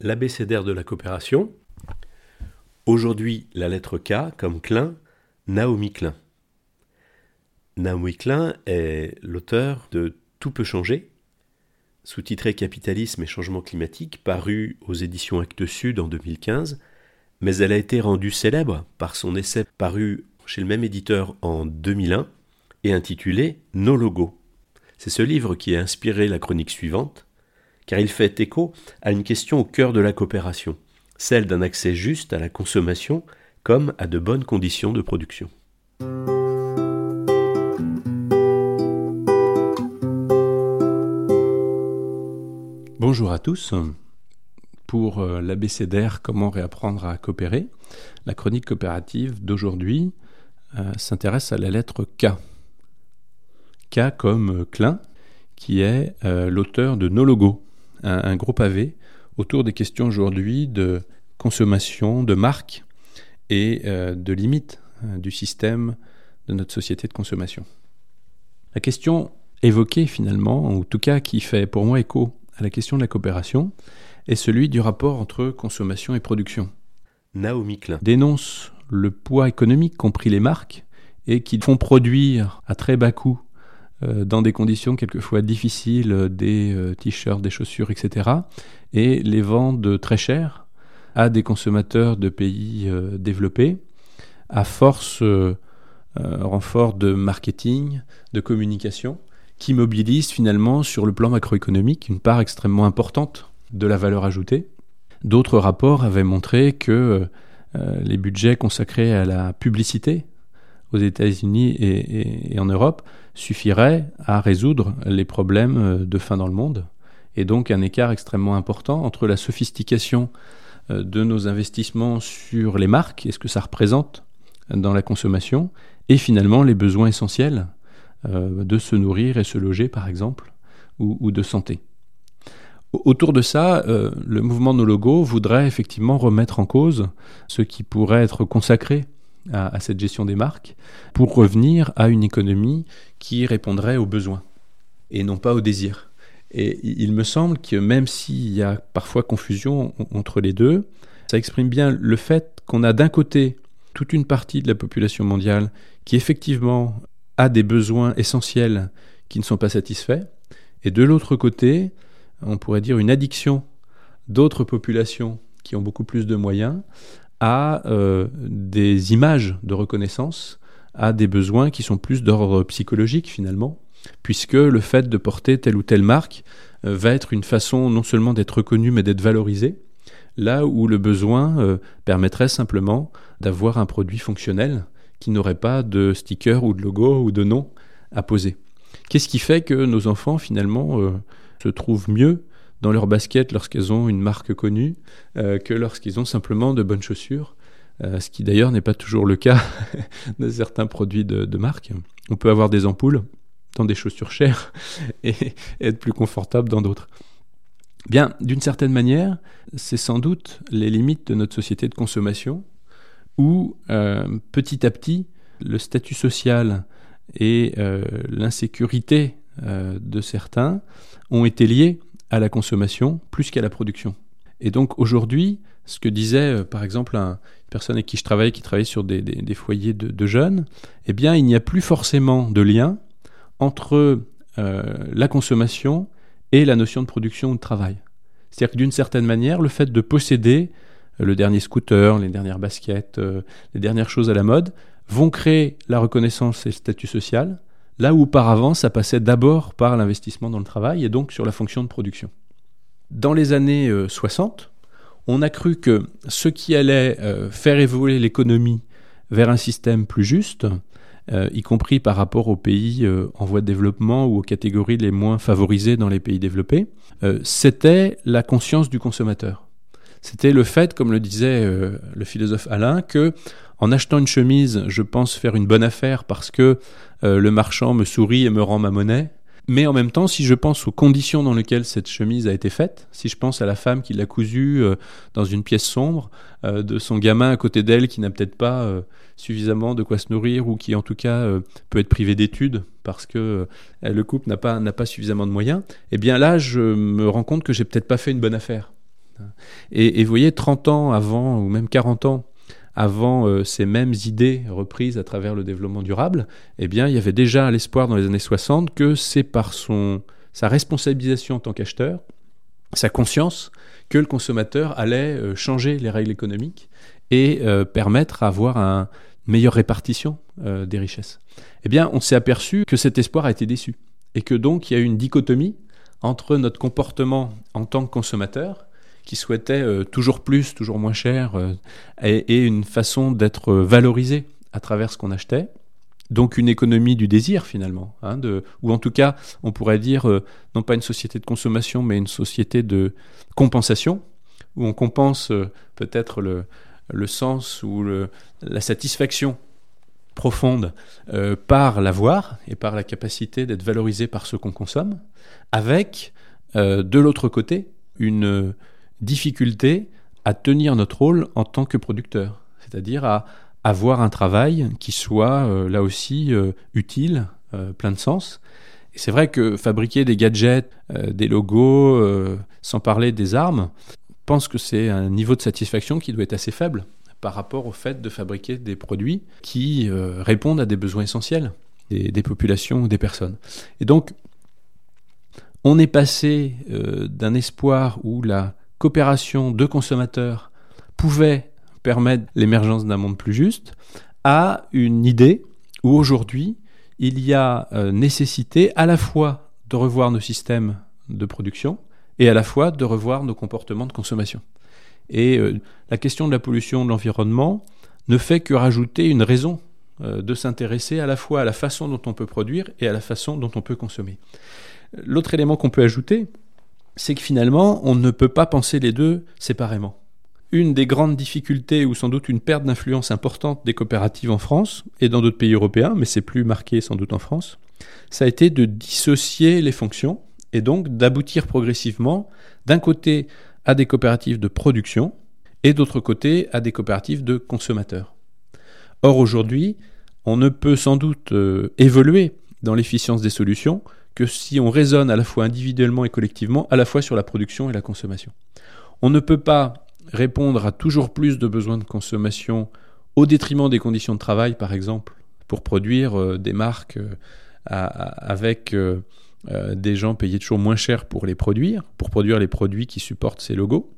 l'abécédaire de la coopération. Aujourd'hui, la lettre K comme Klein, Naomi Klein. Naomi Klein est l'auteur de Tout peut changer, sous-titré Capitalisme et changement climatique, paru aux éditions Actes Sud en 2015, mais elle a été rendue célèbre par son essai paru chez le même éditeur en 2001 et intitulé Nos logos. C'est ce livre qui a inspiré la chronique suivante, car il fait écho à une question au cœur de la coopération, celle d'un accès juste à la consommation comme à de bonnes conditions de production. Bonjour à tous. Pour euh, l'abécédaire Comment réapprendre à coopérer, la chronique coopérative d'aujourd'hui euh, s'intéresse à la lettre K. K comme Klein, qui est euh, l'auteur de Nos logos, un, gros pavé autour des questions aujourd'hui de consommation, de marque et euh, de limites euh, du système de notre société de consommation. La question évoquée finalement, ou en tout cas qui fait pour moi écho à la question de la coopération, est celui du rapport entre consommation et production. Naomi Klein dénonce le poids économique compris les marques et qui font produire à très bas coût dans des conditions quelquefois difficiles, euh, des euh, t-shirts, des chaussures, etc. Et les vendent très cher à des consommateurs de pays développés, à force renfort de marketing, de communication, qui mobilisent finalement sur le plan macroéconomique une part extrêmement importante de la valeur ajoutée. D'autres rapports avaient montré que les budgets consacrés à la publicité aux États-Unis et, en Europe suffirait à résoudre les problèmes euh, de faim dans le monde. Et donc un écart extrêmement important entre la sophistication euh, de nos investissements sur les marques et ce que ça représente dans la consommation, et finalement les besoins essentiels euh, de se nourrir et se loger, par exemple, ou, de santé. Autour de ça, le mouvement No Logo voudrait effectivement remettre en cause ce qui pourrait être consacré à, cette gestion des marques pour revenir à une économie qui répondrait aux besoins et non pas aux désirs. Et il me semble que même s'il y a parfois confusion entre les deux, ça exprime bien le fait qu'on a d'un côté toute une partie de la population mondiale qui effectivement a des besoins essentiels qui ne sont pas satisfaits, et de l'autre côté, on pourrait dire une addiction d'autres populations qui ont beaucoup plus de moyens à euh, des images de reconnaissance, à des besoins qui sont plus d'ordre psychologique finalement, puisque le fait de porter telle ou telle marque euh, va être une façon non seulement d'être reconnu mais d'être valorisé, là où le besoin euh, permettrait simplement d'avoir un produit fonctionnel qui n'aurait pas de sticker ou de logo ou de nom à poser. Qu'est-ce qui fait que nos enfants finalement se trouvent mieux dans leur basket lorsqu'elles ont une marque connue euh, que lorsqu'ils ont simplement de bonnes chaussures, euh, ce qui d'ailleurs n'est pas toujours le cas de certains produits de, marque. On peut avoir des ampoules dans des chaussures chères et, être plus confortable dans d'autres. Bien, d'une certaine manière, c'est sans doute les limites de notre société de consommation où euh, petit à petit, le statut social et l'insécurité de certains ont été liés à la consommation plus qu'à la production. Et donc aujourd'hui, ce que disait euh, par exemple une personne avec qui je travaille, qui travaille sur des, foyers de, jeunes, eh bien il n'y a plus forcément de lien entre euh, la consommation et la notion de production ou de travail. C'est-à-dire que d'une certaine manière, le fait de posséder euh, le dernier scooter, les dernières baskets, les dernières choses à la mode, vont créer la reconnaissance et le statut social, là où auparavant ça passait d'abord par l'investissement dans le travail et donc sur la fonction de production. Dans les années 60, euh, on a cru que ce qui allait euh, faire évoluer l'économie vers un système plus juste, euh, y compris par rapport aux pays en voie de développement ou aux catégories les moins favorisées dans les pays développés, c'était la conscience du consommateur. c'était le fait, comme le disait le philosophe Alain, que en achetant une chemise, je pense faire une bonne affaire parce que euh, le marchand me sourit et me rend ma monnaie. Mais en même temps, si je pense aux conditions dans lesquelles cette chemise a été faite, si je pense à la femme qui l'a cousue euh, dans une pièce sombre, euh, de son gamin à côté d'elle qui n'a peut-être pas suffisamment de quoi se nourrir ou qui en tout cas peut être privé d'études parce que le couple n'a pas, pas suffisamment de moyens, eh bien là, je me rends compte que j'ai peut-être pas fait une bonne affaire. Et, et vous voyez, 30 ans avant, ou même 40 ans avant euh, ces mêmes idées reprises à travers le développement durable, eh bien, il y avait déjà l'espoir dans les années 60 que c'est par son, sa responsabilisation en tant qu'acheteur, sa conscience, que le consommateur allait euh, changer les règles économiques et euh, permettre à avoir une meilleure répartition des richesses. Eh bien, on s'est aperçu que cet espoir a été déçu et que donc il y a eu une dichotomie entre notre comportement en tant que consommateur qui souhaitait euh, toujours plus, toujours moins cher, euh, et, une façon d'être valorisé à travers ce qu'on achetait. Donc une économie du désir finalement, hein, ou en tout cas on pourrait dire euh, non pas une société de consommation mais une société de compensation, où on compense peut-être le, le, sens ou la satisfaction profonde par l'avoir et par la capacité d'être valorisé par ce qu'on consomme, avec de l'autre côté une difficulté à tenir notre rôle en tant que producteur, c'est-à-dire à avoir un travail qui soit euh, là aussi euh, utile, euh, plein de sens. Et c'est vrai que fabriquer des gadgets, des logos, sans parler des armes, pense que c'est un niveau de satisfaction qui doit être assez faible par rapport au fait de fabriquer des produits qui répondent à des besoins essentiels des, des, populations ou des personnes. Et donc, on est passé d'un espoir où la coopération de consommateurs pouvait permettre l'émergence d'un monde plus juste, à une idée où aujourd'hui il y a euh, nécessité à la fois de revoir nos systèmes de production et à la fois de revoir nos comportements de consommation. Et euh, la question de la pollution de l'environnement ne fait que rajouter une raison euh, de s'intéresser à la fois à la façon dont on peut produire et à la façon dont on peut consommer. L'autre élément qu'on peut ajouter, c'est que finalement, on ne peut pas penser les deux séparément. Une des grandes difficultés, ou sans doute une perte d'influence importante des coopératives en France et dans d'autres pays européens, mais c'est plus marqué sans doute en France, ça a été de dissocier les fonctions et donc d'aboutir progressivement d'un côté à des coopératives de production et d'autre côté à des coopératives de consommateurs. Or aujourd'hui, on ne peut sans doute euh, évoluer dans l'efficience des solutions que si on raisonne à la fois individuellement et collectivement, à la fois sur la production et la consommation. On ne peut pas répondre à toujours plus de besoins de consommation au détriment des conditions de travail, par exemple, pour produire euh, des marques euh, avec euh, des gens payés toujours moins cher pour les produire, pour produire les produits qui supportent ces logos.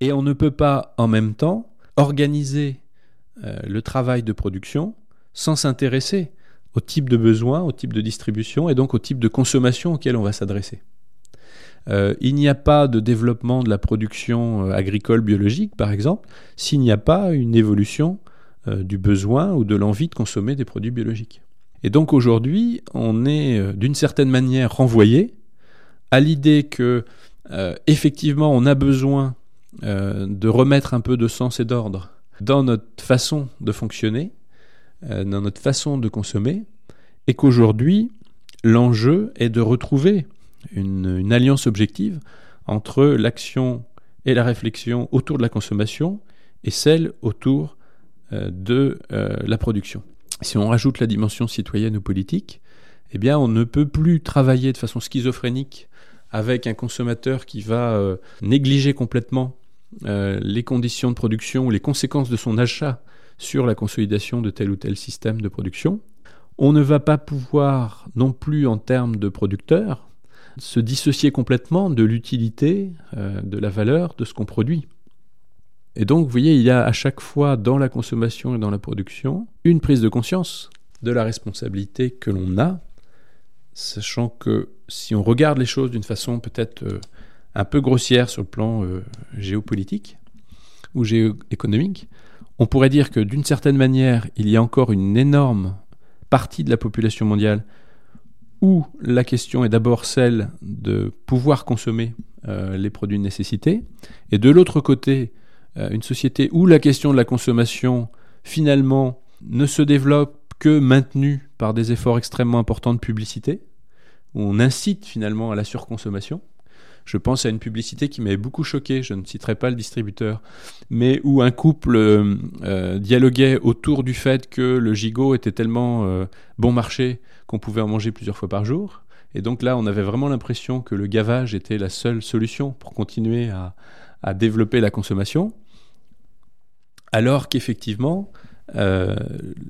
Et on ne peut pas en même temps organiser le travail de production sans s'intéresser au type de besoin, au type de distribution et donc au type de consommation auquel on va s'adresser. Euh, il n'y a pas de développement de la production euh, agricole biologique, par exemple, s'il n'y a pas une évolution euh, du besoin ou de l'envie de consommer des produits biologiques. Et donc aujourd'hui, on est d'une certaine manière renvoyé à l'idée que effectivement on a besoin de remettre un peu de sens et d'ordre dans notre façon de fonctionner, dans notre façon de consommer, et qu'aujourd'hui, l'enjeu est de retrouver une, alliance objective entre l'action et la réflexion autour de la consommation et celle autour euh, de euh, la production. Si on rajoute la dimension citoyenne ou politique, eh bien, on ne peut plus travailler de façon schizophrénique avec un consommateur qui va négliger complètement les conditions de production ou les conséquences de son achat sur la consolidation de tel ou tel système de production. On ne va pas pouvoir non plus en termes de producteurs se dissocier complètement de l'utilité, euh, de la valeur de ce qu'on produit. Et donc, vous voyez, il y a à chaque fois dans la consommation et dans la production une prise de conscience de la responsabilité que l'on a, sachant que si on regarde les choses d'une façon peut-être euh, un peu grossière sur le plan euh, géopolitique ou géoéconomique, on pourrait dire que d'une certaine manière, il y a encore une énorme partie de la population mondiale où la question est d'abord celle de pouvoir consommer les produits de nécessité, et de l'autre côté, une société où la question de la consommation, finalement, ne se développe que maintenue par des efforts extrêmement importants de publicité, où on incite finalement à la surconsommation. Je pense à une publicité qui m'avait beaucoup choqué, je ne citerai pas le distributeur, mais où un couple euh, dialoguait autour du fait que le gigot était tellement euh, bon marché qu'on pouvait en manger plusieurs fois par jour. Et donc là, on avait vraiment l'impression que le gavage était la seule solution pour continuer à, développer la consommation. Alors qu'effectivement, euh,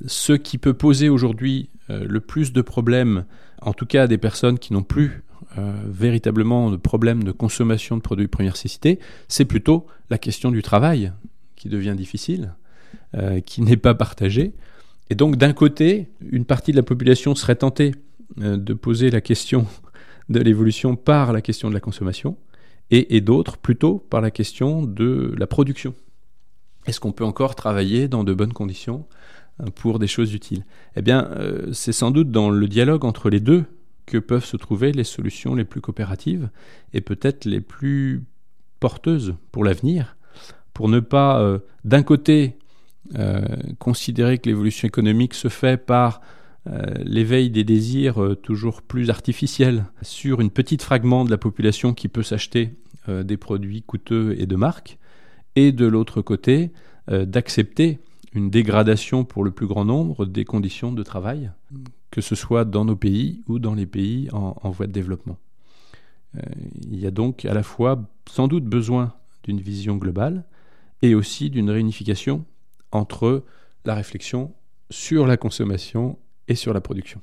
ce qui peut poser aujourd'hui le plus de problèmes, en tout cas à des personnes qui n'ont plus euh, véritablement de problèmes de consommation de produits de première nécessité, c'est plutôt la question du travail qui devient difficile, euh, qui n'est pas partagée. Et donc d'un côté, une partie de la population serait tentée euh, de poser la question de l'évolution par la question de la consommation, et, d'autres plutôt par la question de la production. Est-ce qu'on peut encore travailler dans de bonnes conditions pour des choses utiles? Eh bien, c'est sans doute dans le dialogue entre les deux que peuvent se trouver les solutions les plus coopératives et peut-être les plus porteuses pour l'avenir, pour ne pas, euh, d'un côté, euh, considérer que l'évolution économique se fait par euh, l'éveil des désirs toujours plus artificiels sur une petite fragment de la population qui peut s'acheter des produits coûteux et de marque, et de l'autre côté, d'accepter une dégradation pour le plus grand nombre des conditions de travail que ce soit dans nos pays ou dans les pays en, voie de développement. Euh, il y a donc à la fois sans doute besoin d'une vision globale et aussi d'une réunification entre la réflexion sur la consommation et sur la production.